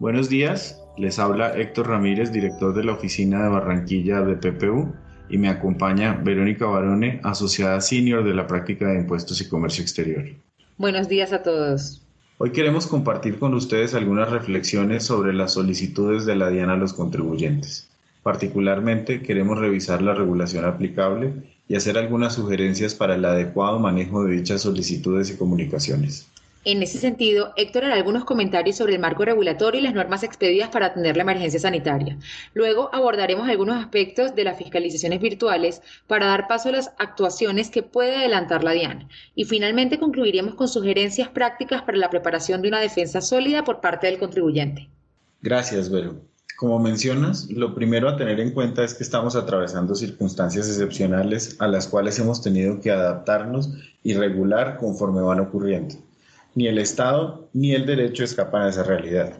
Buenos días, les habla Héctor Ramírez, director de la oficina de Barranquilla de PPU, y me acompaña Verónica Barone, asociada senior de la práctica de impuestos y comercio exterior. Buenos días a todos. Hoy queremos compartir con ustedes algunas reflexiones sobre las solicitudes de la DIAN a los contribuyentes. Particularmente queremos revisar la regulación aplicable y hacer algunas sugerencias para el adecuado manejo de dichas solicitudes y comunicaciones. En ese sentido, Héctor hará algunos comentarios sobre el marco regulatorio y las normas expedidas para atender la emergencia sanitaria. Luego abordaremos algunos aspectos de las fiscalizaciones virtuales para dar paso a las actuaciones que puede adelantar la DIAN. Y finalmente concluiremos con sugerencias prácticas para la preparación de una defensa sólida por parte del contribuyente. Gracias, Vero. Como mencionas, lo primero a tener en cuenta es que estamos atravesando circunstancias excepcionales a las cuales hemos tenido que adaptarnos y regular conforme van ocurriendo. Ni el Estado ni el derecho escapan a esa realidad.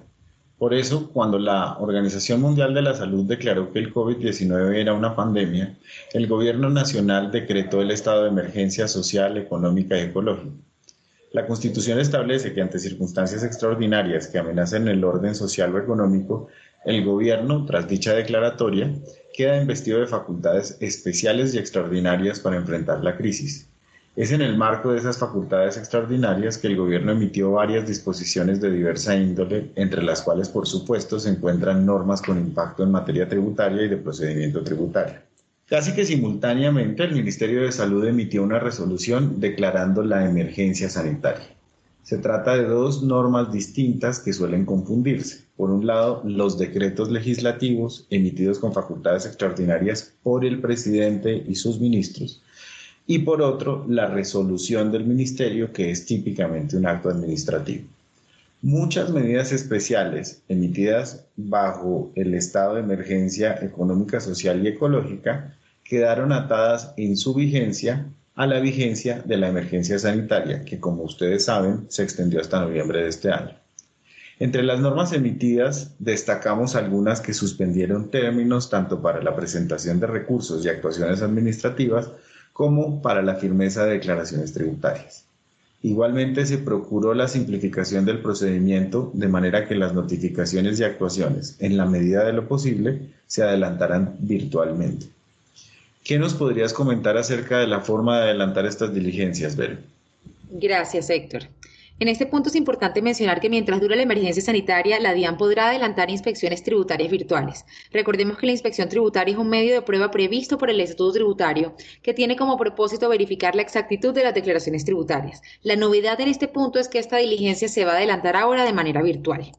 Por eso, cuando la Organización Mundial de la Salud declaró que el COVID-19 era una pandemia, el Gobierno Nacional decretó el estado de emergencia social, económica y ecológica. La Constitución establece que ante circunstancias extraordinarias que amenazan el orden social o económico, el Gobierno, tras dicha declaratoria, queda investido de facultades especiales y extraordinarias para enfrentar la crisis. Es en el marco de esas facultades extraordinarias que el gobierno emitió varias disposiciones de diversa índole, entre las cuales, por supuesto, se encuentran normas con impacto en materia tributaria y de procedimiento tributario. Casi que simultáneamente, el Ministerio de Salud emitió una resolución declarando la emergencia sanitaria. Se trata de dos normas distintas que suelen confundirse. Por un lado, los decretos legislativos emitidos con facultades extraordinarias por el presidente y sus ministros, y por otro, la resolución del ministerio, que es típicamente un acto administrativo. Muchas medidas especiales emitidas bajo el estado de emergencia económica, social y ecológica quedaron atadas en su vigencia a la vigencia de la emergencia sanitaria, que como ustedes saben se extendió hasta noviembre de este año. Entre las normas emitidas destacamos algunas que suspendieron términos tanto para la presentación de recursos y actuaciones administrativas como para la firmeza de declaraciones tributarias. Igualmente se procuró la simplificación del procedimiento de manera que las notificaciones y actuaciones, en la medida de lo posible, se adelantaran virtualmente. ¿Qué nos podrías comentar acerca de la forma de adelantar estas diligencias, Vero? Gracias, Héctor. En este punto es importante mencionar que mientras dura la emergencia sanitaria, la DIAN podrá adelantar inspecciones tributarias virtuales. Recordemos que la inspección tributaria es un medio de prueba previsto por el Estatuto Tributario que tiene como propósito verificar la exactitud de las declaraciones tributarias. La novedad en este punto es que esta diligencia se va a adelantar ahora de manera virtual.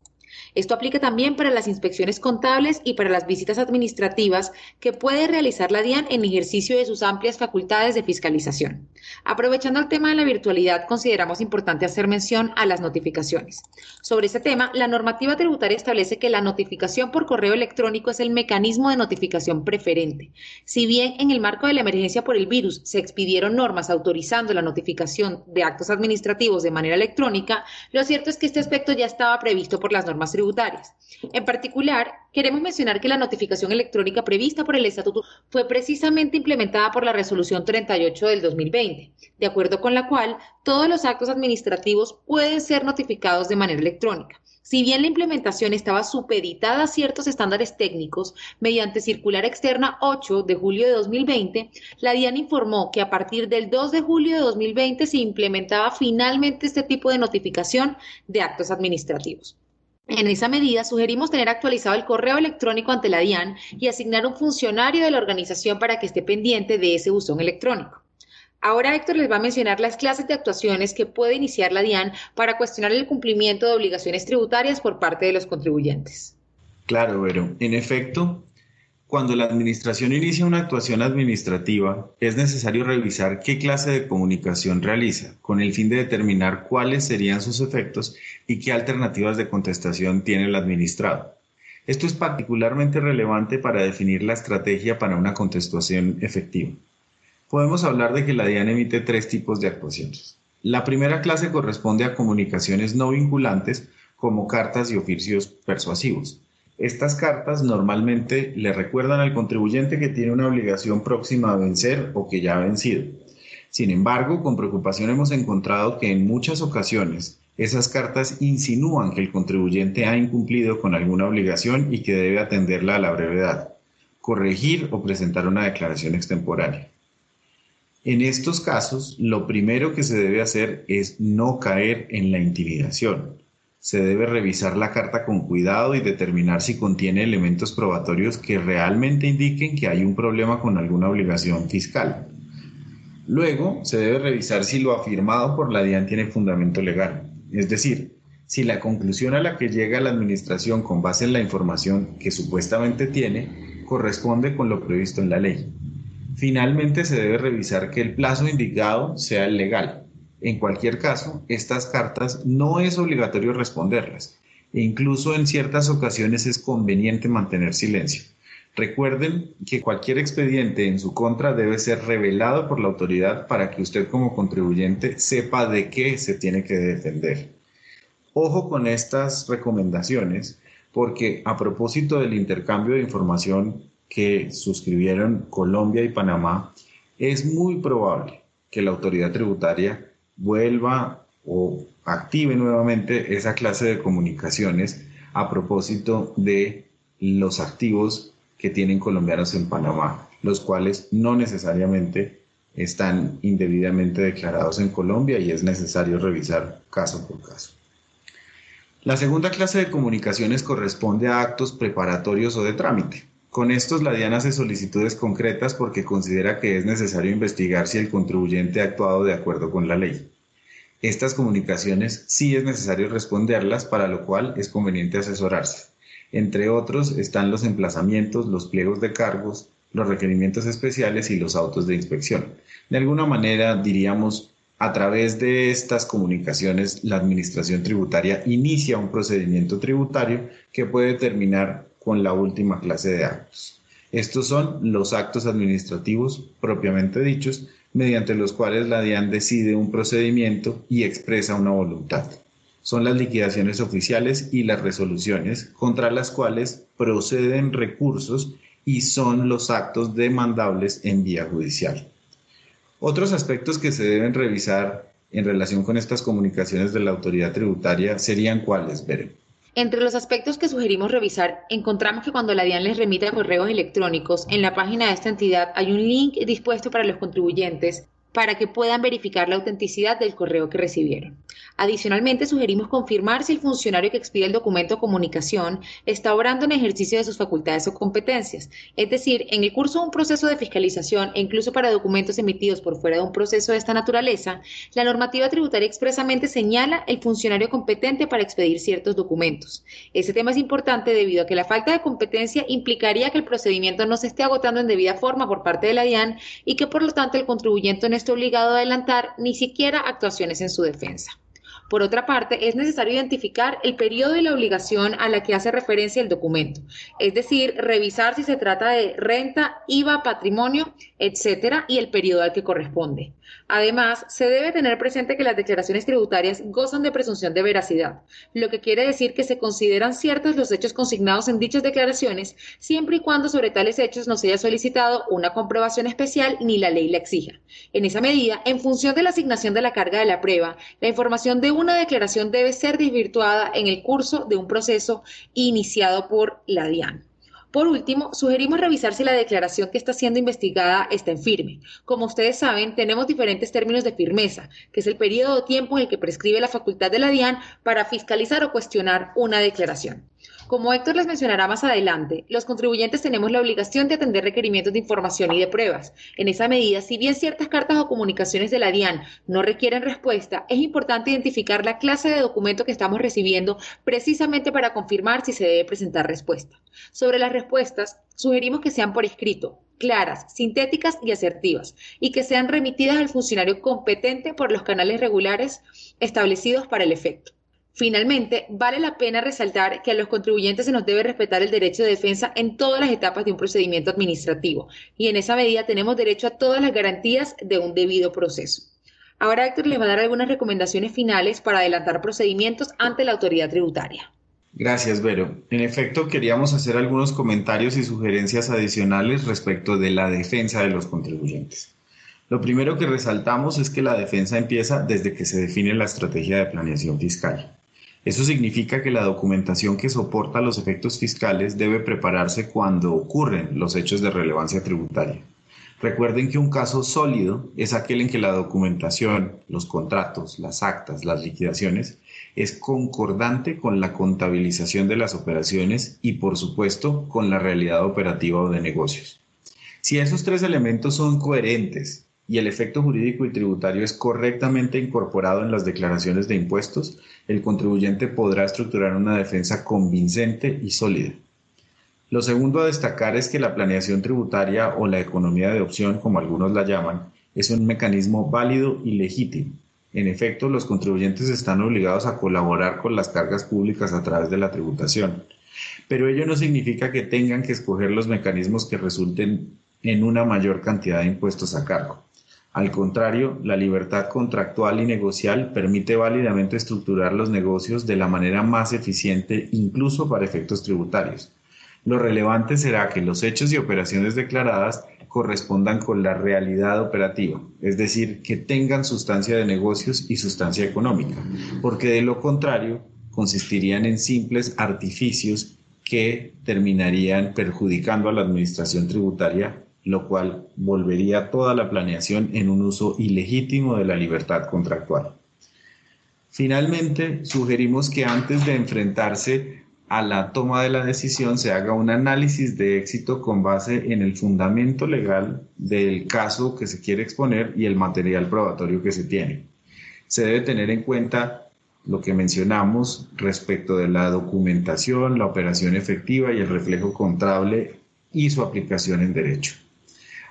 Esto aplica también para las inspecciones contables y para las visitas administrativas que puede realizar la DIAN en ejercicio de sus amplias facultades de fiscalización. Aprovechando el tema de la virtualidad, consideramos importante hacer mención a las notificaciones. Sobre este tema, la normativa tributaria establece que la notificación por correo electrónico es el mecanismo de notificación preferente. Si bien en el marco de la emergencia por el virus se expidieron normas autorizando la notificación de actos administrativos de manera electrónica, lo cierto es que este aspecto ya estaba previsto por las normas tributarias en particular, queremos mencionar que la notificación electrónica prevista por el Estatuto fue precisamente implementada por la Resolución 38 del 2020, de acuerdo con la cual todos los actos administrativos pueden ser notificados de manera electrónica. Si bien la implementación estaba supeditada a ciertos estándares técnicos, mediante circular externa 8 de julio de 2020, la DIAN informó que a partir del 2 de julio de 2020 se implementaba finalmente este tipo de notificación de actos administrativos. En esa medida, sugerimos tener actualizado el correo electrónico ante la DIAN y asignar un funcionario de la organización para que esté pendiente de ese buzón electrónico. Ahora Héctor les va a mencionar las clases de actuaciones que puede iniciar la DIAN para cuestionar el cumplimiento de obligaciones tributarias por parte de los contribuyentes. Claro, pero en efecto, cuando la administración inicia una actuación administrativa, es necesario revisar qué clase de comunicación realiza, con el fin de determinar cuáles serían sus efectos y qué alternativas de contestación tiene el administrado. Esto es particularmente relevante para definir la estrategia para una contestación efectiva. Podemos hablar de que la DIAN emite tres tipos de actuaciones. La primera clase corresponde a comunicaciones no vinculantes como cartas y oficios persuasivos. Estas cartas normalmente le recuerdan al contribuyente que tiene una obligación próxima a vencer o que ya ha vencido. Sin embargo, con preocupación hemos encontrado que en muchas ocasiones esas cartas insinúan que el contribuyente ha incumplido con alguna obligación y que debe atenderla a la brevedad, corregir o presentar una declaración extemporánea. En estos casos, lo primero que se debe hacer es no caer en la intimidación. Se debe revisar la carta con cuidado y determinar si contiene elementos probatorios que realmente indiquen que hay un problema con alguna obligación fiscal. Luego, se debe revisar si lo afirmado por la DIAN tiene fundamento legal, es decir, si la conclusión a la que llega la Administración con base en la información que supuestamente tiene corresponde con lo previsto en la ley. Finalmente, se debe revisar que el plazo indicado sea el legal. En cualquier caso, estas cartas no es obligatorio responderlas e incluso en ciertas ocasiones es conveniente mantener silencio. Recuerden que cualquier expediente en su contra debe ser revelado por la autoridad para que usted como contribuyente sepa de qué se tiene que defender. Ojo con estas recomendaciones porque a propósito del intercambio de información que suscribieron Colombia y Panamá, es muy probable que la autoridad tributaria vuelva o active nuevamente esa clase de comunicaciones a propósito de los activos que tienen colombianos en Panamá, los cuales no necesariamente están indebidamente declarados en Colombia y es necesario revisar caso por caso. La segunda clase de comunicaciones corresponde a actos preparatorios o de trámite. Con estos, la DIAN hace solicitudes concretas porque considera que es necesario investigar si el contribuyente ha actuado de acuerdo con la ley. Estas comunicaciones sí es necesario responderlas, para lo cual es conveniente asesorarse. Entre otros están los emplazamientos, los pliegos de cargos, los requerimientos especiales y los autos de inspección. De alguna manera, diríamos, a través de estas comunicaciones, la Administración Tributaria inicia un procedimiento tributario que puede terminar con la última clase de actos. Estos son los actos administrativos propiamente dichos, mediante los cuales la DIAN decide un procedimiento y expresa una voluntad son las liquidaciones oficiales y las resoluciones contra las cuales proceden recursos y son los actos demandables en vía judicial. Otros aspectos que se deben revisar en relación con estas comunicaciones de la autoridad tributaria serían cuáles, Beren. Entre los aspectos que sugerimos revisar, encontramos que cuando la DIAN les remite correos electrónicos, en la página de esta entidad hay un link dispuesto para los contribuyentes para que puedan verificar la autenticidad del correo que recibieron. Adicionalmente, sugerimos confirmar si el funcionario que expide el documento de comunicación está obrando en ejercicio de sus facultades o competencias, es decir, en el curso de un proceso de fiscalización e incluso para documentos emitidos por fuera de un proceso de esta naturaleza, la normativa tributaria expresamente señala el funcionario competente para expedir ciertos documentos. Este tema es importante debido a que la falta de competencia implicaría que el procedimiento no se esté agotando en debida forma por parte de la DIAN y que por lo tanto el contribuyente no obligado a adelantar ni siquiera actuaciones en su defensa. Por otra parte, es necesario identificar el periodo de la obligación a la que hace referencia el documento, es decir, revisar si se trata de renta, IVA, patrimonio, etcétera, y el periodo al que corresponde. Además, se debe tener presente que las declaraciones tributarias gozan de presunción de veracidad, lo que quiere decir que se consideran ciertos los hechos consignados en dichas declaraciones, siempre y cuando sobre tales hechos no se haya solicitado una comprobación especial ni la ley la exija. En esa medida, en función de la asignación de la carga de la prueba, la información de una declaración debe ser desvirtuada en el curso de un proceso iniciado por la DIAN. Por último, sugerimos revisar si la declaración que está siendo investigada está en firme. Como ustedes saben, tenemos diferentes términos de firmeza, que es el periodo de tiempo en el que prescribe la facultad de la DIAN para fiscalizar o cuestionar una declaración. Como Héctor les mencionará más adelante, los contribuyentes tenemos la obligación de atender requerimientos de información y de pruebas. En esa medida, si bien ciertas cartas o comunicaciones de la DIAN no requieren respuesta, es importante identificar la clase de documento que estamos recibiendo precisamente para confirmar si se debe presentar respuesta. Sobre las respuestas, sugerimos que sean por escrito, claras, sintéticas y asertivas, y que sean remitidas al funcionario competente por los canales regulares establecidos para el efecto. Finalmente, vale la pena resaltar que a los contribuyentes se nos debe respetar el derecho de defensa en todas las etapas de un procedimiento administrativo y en esa medida tenemos derecho a todas las garantías de un debido proceso. Ahora Héctor les va a dar algunas recomendaciones finales para adelantar procedimientos ante la autoridad tributaria. Gracias, Vero. En efecto, queríamos hacer algunos comentarios y sugerencias adicionales respecto de la defensa de los contribuyentes. Lo primero que resaltamos es que la defensa empieza desde que se define la estrategia de planeación fiscal. Eso significa que la documentación que soporta los efectos fiscales debe prepararse cuando ocurren los hechos de relevancia tributaria. Recuerden que un caso sólido es aquel en que la documentación, los contratos, las actas, las liquidaciones, es concordante con la contabilización de las operaciones y, por supuesto, con la realidad operativa o de negocios. Si esos tres elementos son coherentes y el efecto jurídico y tributario es correctamente incorporado en las declaraciones de impuestos, el contribuyente podrá estructurar una defensa convincente y sólida. Lo segundo a destacar es que la planeación tributaria o la economía de opción, como algunos la llaman, es un mecanismo válido y legítimo. En efecto, los contribuyentes están obligados a colaborar con las cargas públicas a través de la tributación, pero ello no significa que tengan que escoger los mecanismos que resulten en una mayor cantidad de impuestos a cargo. Al contrario, la libertad contractual y negocial permite válidamente estructurar los negocios de la manera más eficiente, incluso para efectos tributarios. Lo relevante será que los hechos y operaciones declaradas correspondan con la realidad operativa, es decir, que tengan sustancia de negocios y sustancia económica, porque de lo contrario consistirían en simples artificios que terminarían perjudicando a la administración tributaria lo cual volvería toda la planeación en un uso ilegítimo de la libertad contractual. Finalmente, sugerimos que antes de enfrentarse a la toma de la decisión se haga un análisis de éxito con base en el fundamento legal del caso que se quiere exponer y el material probatorio que se tiene. Se debe tener en cuenta lo que mencionamos respecto de la documentación, la operación efectiva y el reflejo contable y su aplicación en derecho.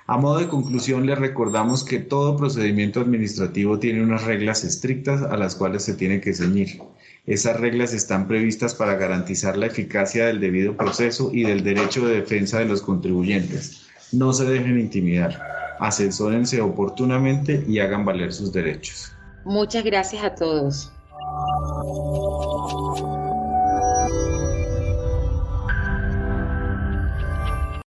A modo de conclusión, les recordamos que todo procedimiento administrativo tiene unas reglas estrictas a las cuales se tiene que ceñir. Esas reglas están previstas para garantizar la eficacia del debido proceso y del derecho de defensa de los contribuyentes. No se dejen intimidar, asesórense oportunamente y hagan valer sus derechos. Muchas gracias a todos.